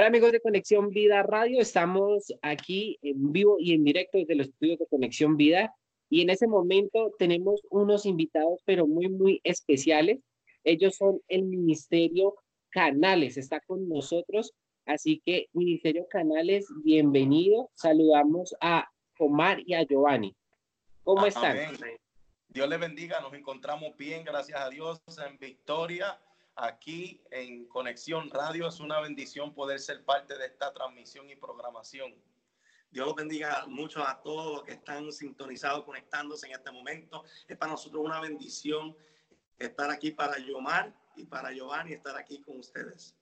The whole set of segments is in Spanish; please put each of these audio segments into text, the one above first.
Hola amigos de Conexión Vida Radio, estamos aquí en vivo y en directo desde los estudios de Conexión Vida y en ese momento tenemos unos invitados pero muy muy especiales. Ellos son el Ministerio Canales, está con nosotros, así que Ministerio Canales, bienvenido. Saludamos a Omar y a Giovanni. ¿Cómo están? Dios les bendiga, nos encontramos bien, gracias a Dios, en victoria aquí en Conexión Radio. Es una bendición poder ser parte de esta transmisión y programación. Dios los bendiga mucho a todos los que están sintonizados, conectándose en este momento. Es para nosotros una bendición estar aquí para Yomar y para Giovanni, estar aquí con ustedes.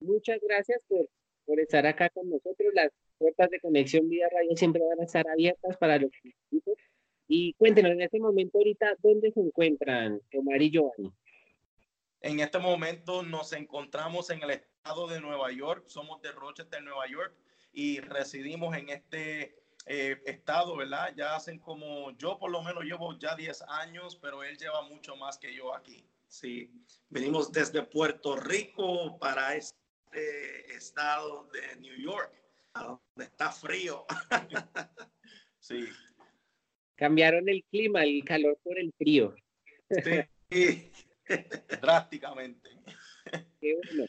Muchas gracias por, por estar acá con nosotros. Las puertas de Conexión Vida Radio siempre van a estar abiertas para los Y cuéntenos en este momento ahorita, ¿dónde se encuentran Omar y Giovanni? En este momento nos encontramos en el estado de Nueva York, somos de Rochester, Nueva York, y residimos en este eh, estado, ¿verdad? Ya hacen como, yo por lo menos llevo ya 10 años, pero él lleva mucho más que yo aquí. Sí, venimos desde Puerto Rico para este estado de New York, donde está frío. sí. Cambiaron el clima, el calor por el frío. Sí. drásticamente. Qué bueno.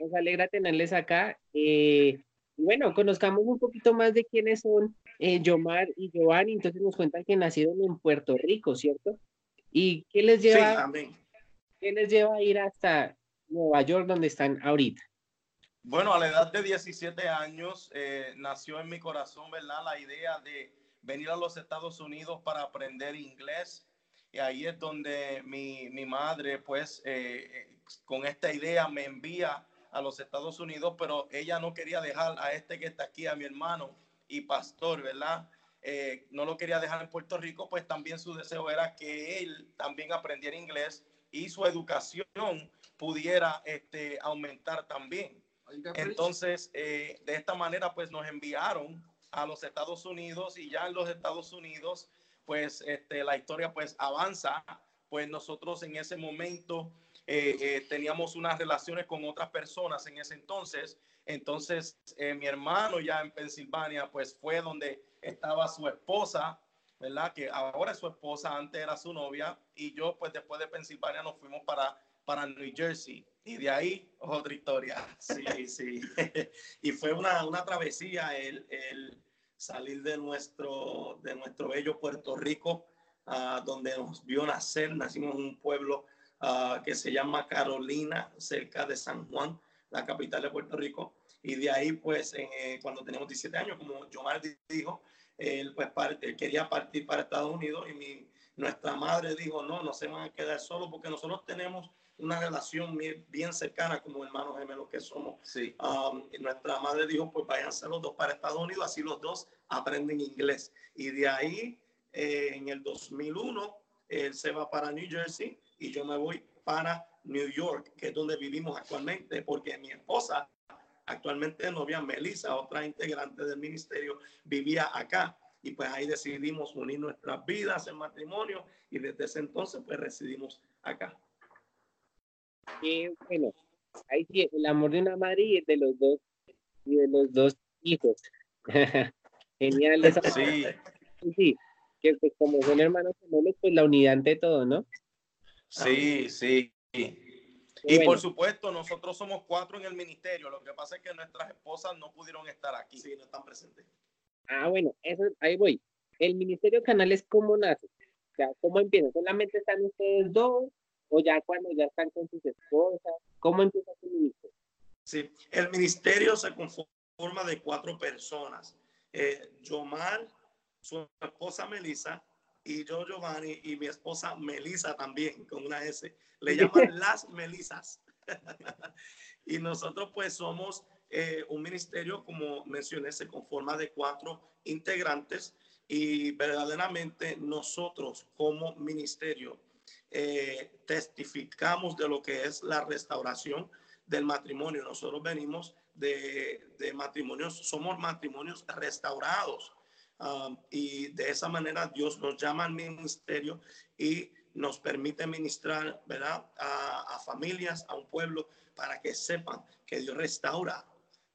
Nos alegra tenerles acá. Eh, bueno, conozcamos un poquito más de quiénes son eh, Yomar y Giovanni. Entonces nos cuentan que nacieron en Puerto Rico, ¿cierto? ¿Y qué les lleva, ¿qué les lleva a ir hasta Nueva York, donde están ahorita? Bueno, a la edad de 17 años eh, nació en mi corazón, ¿verdad? La idea de venir a los Estados Unidos para aprender inglés y ahí es donde mi, mi madre, pues, eh, eh, con esta idea me envía a los Estados Unidos, pero ella no quería dejar a este que está aquí, a mi hermano y pastor, ¿verdad? Eh, no lo quería dejar en Puerto Rico, pues también su deseo era que él también aprendiera inglés y su educación pudiera este, aumentar también. Entonces, de esta manera, pues nos enviaron a los Estados Unidos y ya en los Estados Unidos pues este, la historia pues avanza, pues nosotros en ese momento eh, eh, teníamos unas relaciones con otras personas en ese entonces. Entonces, eh, mi hermano ya en Pensilvania, pues fue donde estaba su esposa, ¿verdad? Que ahora es su esposa, antes era su novia. Y yo, pues después de Pensilvania, nos fuimos para, para New Jersey. Y de ahí, otra historia. Sí, sí. y fue una, una travesía. El, el, salir de nuestro, de nuestro bello Puerto Rico, uh, donde nos vio nacer. Nacimos en un pueblo uh, que se llama Carolina, cerca de San Juan, la capital de Puerto Rico. Y de ahí, pues, eh, cuando teníamos 17 años, como Yomar dijo, él, pues, parte, quería partir para Estados Unidos y mi, nuestra madre dijo, no, no se van a quedar solos porque nosotros tenemos una relación bien cercana como hermanos gemelos que somos. Sí. Um, nuestra madre dijo, pues váyanse los dos para Estados Unidos, así los dos aprenden inglés. Y de ahí, eh, en el 2001, él se va para New Jersey y yo me voy para New York, que es donde vivimos actualmente, porque mi esposa, actualmente novia Melissa, otra integrante del ministerio, vivía acá. Y pues ahí decidimos unir nuestras vidas en matrimonio y desde ese entonces pues residimos acá. Y bueno, ahí sí, el amor de una madre y de los dos, y de los dos hijos. Genial esa Sí. Sí, que pues, como son hermanos gemelos, pues la unidad ante todo, ¿no? Sí, sí. Y por supuesto, nosotros somos cuatro en el ministerio. Lo que pasa es que nuestras esposas no pudieron estar aquí. Sí, no están presentes. Ah, bueno, eso, ahí voy. El ministerio Canales, ¿cómo nace? O sea, ¿cómo empieza? ¿Solamente están ustedes dos? o ya cuando ya están con sus esposas? ¿Cómo empieza su ministerio? Sí, el ministerio se conforma de cuatro personas. Eh, Yomar, su esposa Melissa, y yo Giovanni, y mi esposa Melissa también, con una S. Le llaman las Melisas. y nosotros pues somos eh, un ministerio, como mencioné, se conforma de cuatro integrantes y verdaderamente nosotros como ministerio eh, testificamos de lo que es la restauración del matrimonio. Nosotros venimos de, matrimonios, somos matrimonios restaurados. Um, y de esa manera Dios nos llama al ministerio y nos permite ministrar, ¿verdad? A, familias, a un pueblo, para que sepan que Dios restaura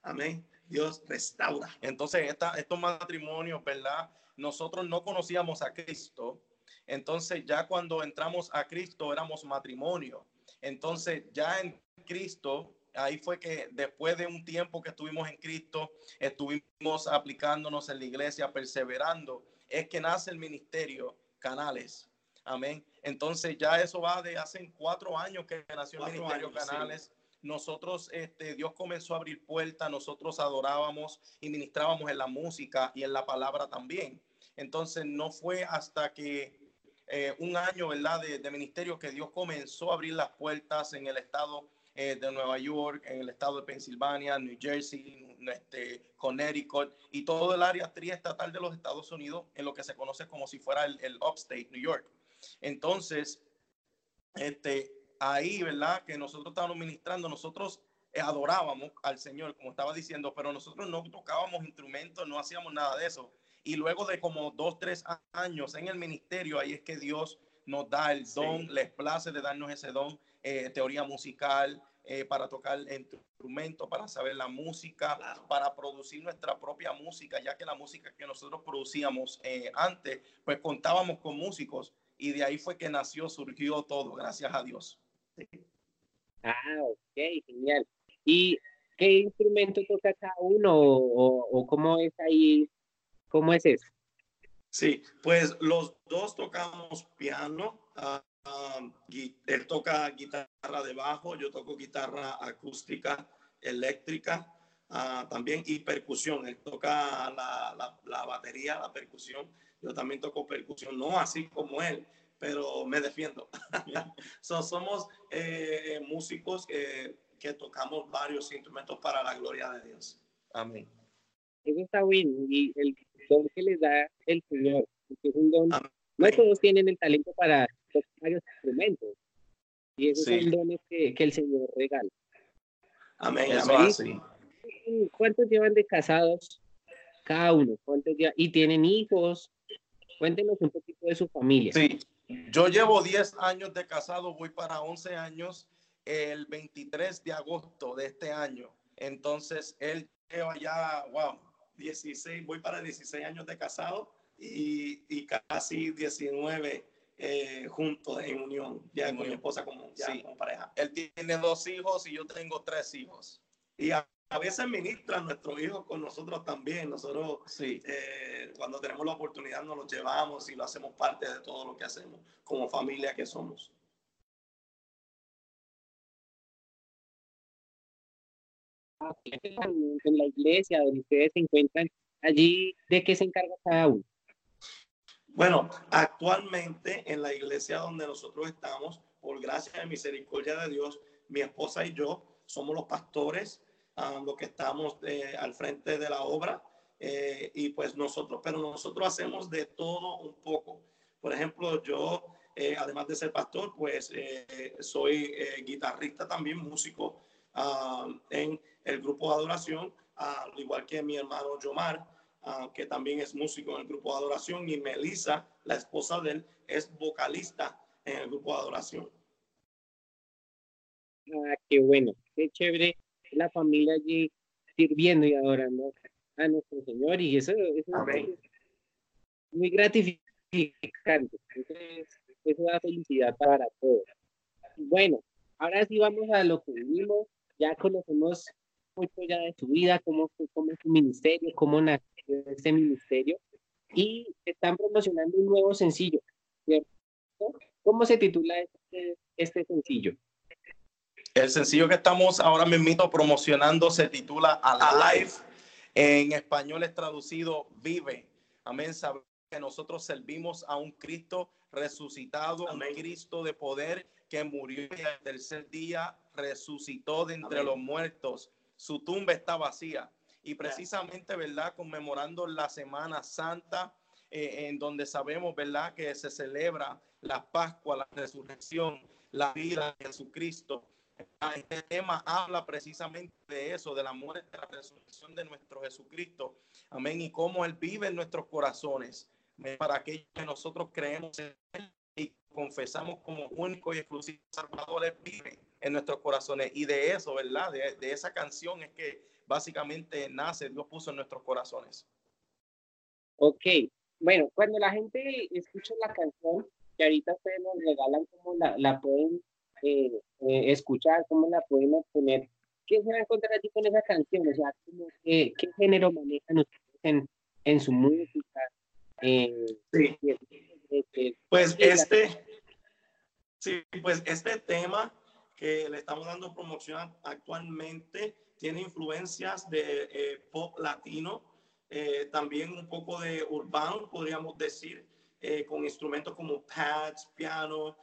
amén, Dios restaura. Entonces, esta, estos matrimonios, ¿verdad? Nosotros no conocíamos a Cristo. Entonces, ya cuando entramos a Cristo, éramos matrimonio. Entonces, ya en Cristo, ahí fue que después de un tiempo que estuvimos en Cristo, estuvimos aplicándonos en la iglesia, perseverando, es que nace el ministerio Canales. Amén. Entonces ya eso va de hace cuatro años que nació el ministerio Canales. Nosotros, este, Dios comenzó a abrir puertas, nosotros adorábamos y ministrábamos en la música y en la palabra también. Entonces no fue hasta que eh, un año, ¿verdad?, de, ministerio que Dios comenzó a abrir las puertas en el estado eh, de Nueva York, en el estado de Pensilvania, New Jersey, este, Connecticut y todo el área triestatal de los Estados Unidos en lo que se conoce como si fuera el, el upstate New York. Entonces, este, ahí, ¿verdad? Que nosotros estábamos ministrando, nosotros adorábamos al Señor, como estaba diciendo, pero nosotros no tocábamos instrumentos, no hacíamos nada de eso. Y luego de como dos, tres años en el ministerio, ahí es que Dios nos da el don, les place de darnos ese don eh, teoría musical, eh, para tocar instrumentos, para saber la música, para producir nuestra propia música, ya que la música que nosotros producíamos eh, antes, pues contábamos con músicos y de ahí fue que nació, surgió todo, gracias a Dios. Ah, ok, genial. ¿Y qué instrumento toca cada uno o, cómo es ahí? ¿Cómo es eso? Sí, pues los dos tocamos piano. Uh, él toca guitarra de bajo, yo toco guitarra acústica, eléctrica uh, también y percusión. Él toca la, la, batería, la percusión. Yo también toco percusión, no así como él, pero me defiendo. somos eh, músicos que, que tocamos varios instrumentos para la gloria de Dios. Amén. Eso está bien. Y el don que les da el Señor, es un don. No todos tienen el talento para varios instrumentos. Y esos son dones que, que, el Señor regala. Amén. ¿Cuántos llevan de casados cada uno? ¿Cuántos ¿Y tienen hijos? Cuéntenos un poquito de su familia. Sí, yo llevo 10 años de casado, voy para 11 años el 23 de agosto de este año. Entonces, él lleva ya, wow, 16, voy para 16 años de casado y, y casi 19 eh, juntos en unión, ya con mi esposa como, como pareja. Él tiene dos hijos y yo tengo tres hijos. Y a, veces ministran nuestros hijos con nosotros también. Nosotros, sí. Eh, cuando tenemos la oportunidad, nos los llevamos y lo hacemos parte de todo lo que hacemos como familia que somos. En la iglesia donde ustedes se encuentran, allí, ¿de qué se encarga cada uno? Bueno, actualmente en la iglesia donde nosotros estamos, por gracia y misericordia de Dios, mi esposa y yo somos los pastores, uh, los que estamos eh, al frente de la obra. Eh, y pues nosotros, pero nosotros hacemos de todo un poco. Por ejemplo, yo, eh, además de ser pastor, pues soy guitarrista también, músico en el grupo de adoración, al igual que mi hermano Yomar. Que también es músico en el grupo de adoración, y Melissa, la esposa de él, es vocalista en el grupo de adoración. Ah, qué bueno, qué chévere la familia allí sirviendo y adorando a nuestro Señor, y eso, es muy gratificante. eso da felicidad para todos. Bueno, ahora sí vamos a lo que vivimos, ya conocemos mucho ya de su vida, cómo, cómo es su ministerio, cómo nació este ministerio y están promocionando un nuevo sencillo, ¿cierto? ¿Cómo se titula este, este sencillo? El sencillo que estamos ahora mismo promocionando se titula Alive. En español es traducido Vive. Amén. Sabemos que nosotros servimos a un Cristo resucitado, un Cristo de poder que murió y el tercer día resucitó de entre los muertos. Su tumba está vacía y precisamente, ¿verdad? Conmemorando la Semana Santa, eh, en donde sabemos, ¿verdad? Que se celebra la Pascua, la resurrección, la vida de Jesucristo. Este tema habla precisamente de eso, de la muerte, de la resurrección de nuestro Jesucristo. Amén. Y cómo Él vive en nuestros corazones. Para aquellos que nosotros creemos en Él y confesamos como único y exclusivo Salvador, Él vive en nuestros corazones. Y de eso, ¿verdad? De, esa canción es que básicamente nace, Dios puso en nuestros corazones. Ok, bueno, cuando la gente escucha la canción, que ahorita ustedes nos regalan cómo la, la pueden eh, eh, escuchar, cómo la pueden obtener, ¿qué se va a encontrar allí con esa canción? O sea, ¿qué, qué género manejan ustedes en, en su música? Eh, sí. Pues este, sí, pues este tema que le estamos dando promoción actualmente tiene influencias de eh, pop latino, eh, también un poco de urbano, podríamos decir, eh, con instrumentos como pads, piano,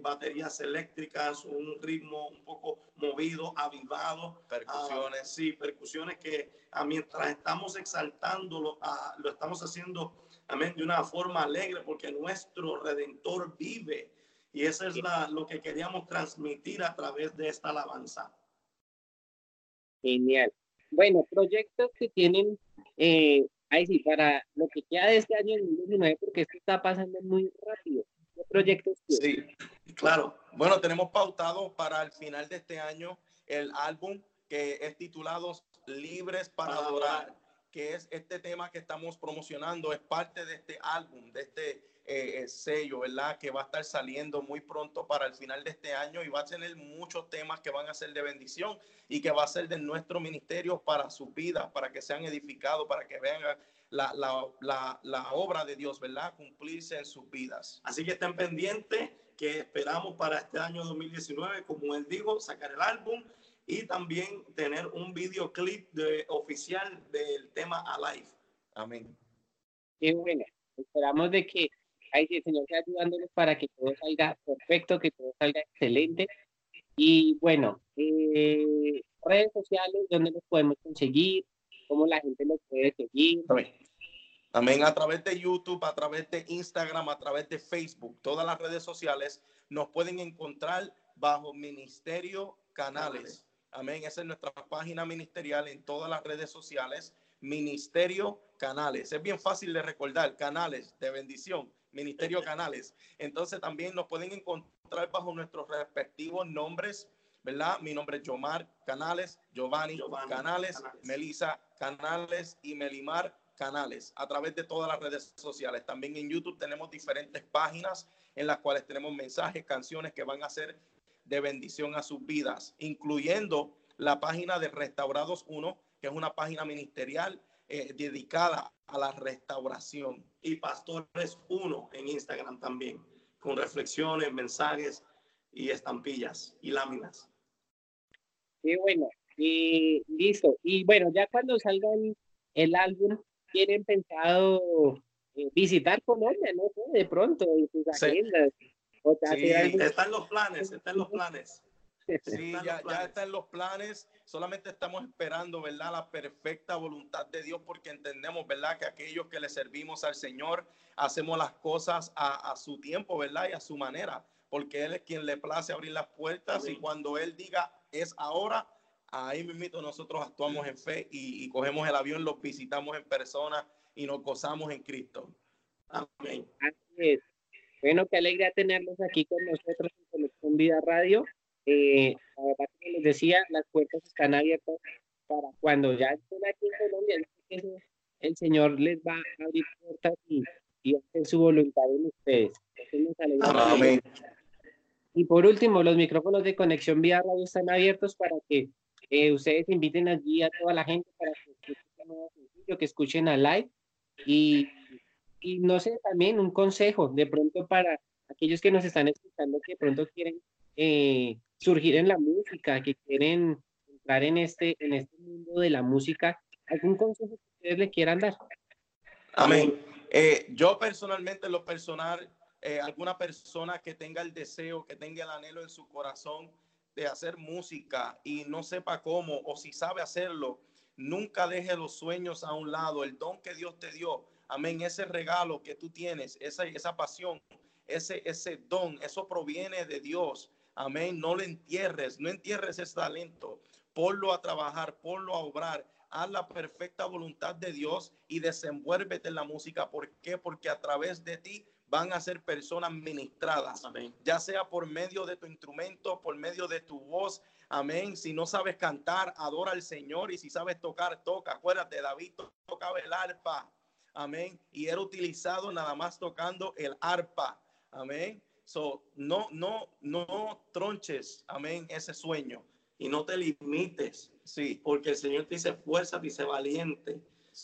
baterías eléctricas, un ritmo un poco movido, avivado. Percusiones. Ah, sí, percusiones que ah, mientras estamos exaltándolo, ah, lo estamos haciendo amén, de una forma alegre porque nuestro Redentor vive. Y eso es la, lo que queríamos transmitir a través de esta alabanza. Genial. Bueno, proyectos que tienen, eh, ahí sí, para lo que queda de este año 2019, porque esto está pasando muy rápido. ¿Qué proyectos Sí, claro. Bueno, tenemos pautado para el final de este año el álbum que es titulado Libres para Adorar, que es este tema que estamos promocionando, es parte de este álbum, de este eh, eh, sello, ¿verdad? Que va a estar saliendo muy pronto para el final de este año y va a tener muchos temas que van a ser de bendición y que va a ser de nuestro ministerio para sus vidas, para que sean edificados, para que vean la, la, la, la obra de Dios, ¿verdad? Cumplirse en sus vidas. Así que estén pendientes que esperamos para este año 2019, como él dijo, sacar el álbum y también tener un videoclip de, oficial del tema Alive. Amén. Qué bueno. Esperamos de que Ay, el Señor sea ayudándoles para que todo salga perfecto, que todo salga excelente. Y bueno, eh, redes sociales, ¿dónde los podemos conseguir? ¿Cómo la gente los puede seguir? También a través de YouTube, a través de Instagram, a través de Facebook, todas las redes sociales nos pueden encontrar bajo Ministerio Canales. Amén. Esa es nuestra página ministerial en todas las redes sociales. Ministerio Canales. Es bien fácil de recordar, canales de bendición. Ministerio Canales. Entonces también nos pueden encontrar bajo nuestros respectivos nombres, ¿verdad? Mi nombre es Yomar Canales, Giovanni, Canales, Melisa Canales y Melimar Canales a través de todas las redes sociales. También en YouTube tenemos diferentes páginas en las cuales tenemos mensajes, canciones que van a ser de bendición a sus vidas, incluyendo la página de Restaurados 1, que es una página ministerial eh, dedicada a la restauración. Y Pastores Uno en Instagram también, con reflexiones, mensajes y estampillas y láminas. Sí, bueno, y listo. Y bueno, ya cuando salga el, álbum, ¿tienen pensado eh, visitar Colombia, no de pronto, en sus agendas? Sí, están los planes, están los planes. Sí, ya, ya está en los planes. Solamente estamos esperando, ¿verdad? La perfecta voluntad de Dios porque entendemos, ¿verdad? Que aquellos que le servimos al Señor hacemos las cosas a, su tiempo, ¿verdad? Y a su manera. Porque Él es quien le place abrir las puertas y cuando Él diga es ahora, ahí mismo nosotros actuamos en fe y, cogemos el avión, los visitamos en persona y nos gozamos en Cristo. Amén. Bueno, qué alegría tenerlos aquí con nosotros en Conexión Vida Radio. Eh, la verdad que les decía, las puertas están abiertas para cuando ya estén aquí en Colombia, el Señor les va a abrir puertas y, y hacer su voluntad en ustedes. Amén. Y por último, los micrófonos de conexión vía radio están abiertos para que eh, ustedes inviten allí a toda la gente para que escuchen, que escuchen a live y, y no sé, también un consejo de pronto para aquellos que nos están escuchando que de pronto quieren eh, surgir en la música, que quieren entrar en este, en este mundo de la música, ¿algún consejo que ustedes le quieran dar? Amén. Eh, yo personalmente, lo personal, eh, alguna persona que tenga el deseo, que tenga el anhelo en su corazón de hacer música y no sepa cómo o si sabe hacerlo, nunca deje los sueños a un lado, el don que Dios te dio. Amén. Ese regalo que tú tienes, esa, esa pasión, ese, ese don, eso proviene de Dios. Amén. No lo entierres, no entierres ese talento. Ponlo a trabajar, ponlo a obrar. Haz la perfecta voluntad de Dios y desenvuélvete en la música. ¿Por qué? Porque a través de ti van a ser personas ministradas, Amén. ya sea por medio de tu instrumento, por medio de tu voz. Amén. Si no sabes cantar, adora al Señor. Y si sabes tocar, toca. Acuérdate, David tocaba el arpa. Amén. Y era utilizado nada más tocando el arpa. Amén. So, no, no, no tronches, amén, ese sueño. Y no te limites. Sí. Porque el Señor te dice fuerza, dice valiente.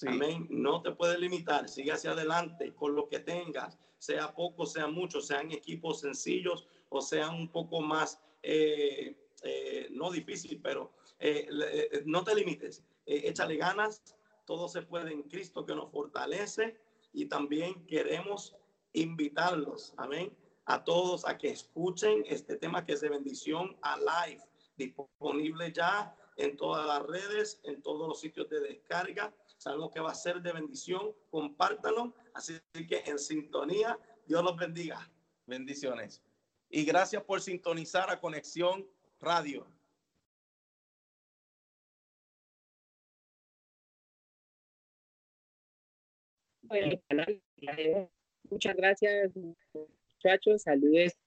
Amén. No te puedes limitar. Sigue hacia adelante con lo que tengas, sea poco, sea mucho, sean equipos sencillos o sean un poco más, eh, eh, no difícil, pero eh, no te limites. échale ganas. Todo se puede en Cristo que nos fortalece. Y también queremos invitarlos, amén, a todos a que escuchen este tema que es de bendición a live, disponible ya en todas las redes, en todos los sitios de descarga. Sabemos que va a ser de bendición. Compártanlo. Así que en sintonía, Dios los bendiga. Bendiciones. Y gracias por sintonizar a Conexión Radio. Muchas gracias, muchachos. Saludes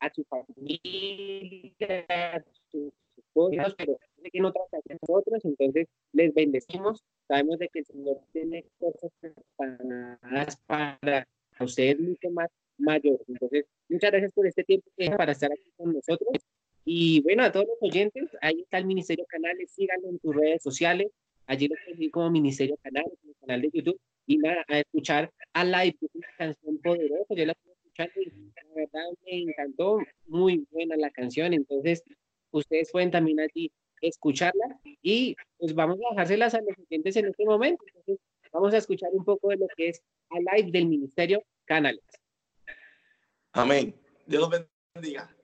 a su familia, a sus esposas, pero de que no trata de nosotros, entonces les bendecimos. Sabemos de que el Señor tiene cosas preparadas para ustedes mucho más mayor. Entonces, muchas gracias por este tiempo para estar aquí con nosotros. Y bueno, a todos los oyentes, ahí está el Ministerio Canales, síganlo en sus redes sociales. Allí lo pueden como Ministerio Canales, en el canal de YouTube, y a, a escuchar a live, una canción poderosa. Yo la estoy escuchando y la verdad me encantó, muy buena la canción. Entonces, ustedes pueden también allí escucharla y pues vamos a dejárselas a los oyentes en este momento. Entonces, vamos a escuchar un poco de lo que es a live del Ministerio Canales. Amén. Dios los bendiga.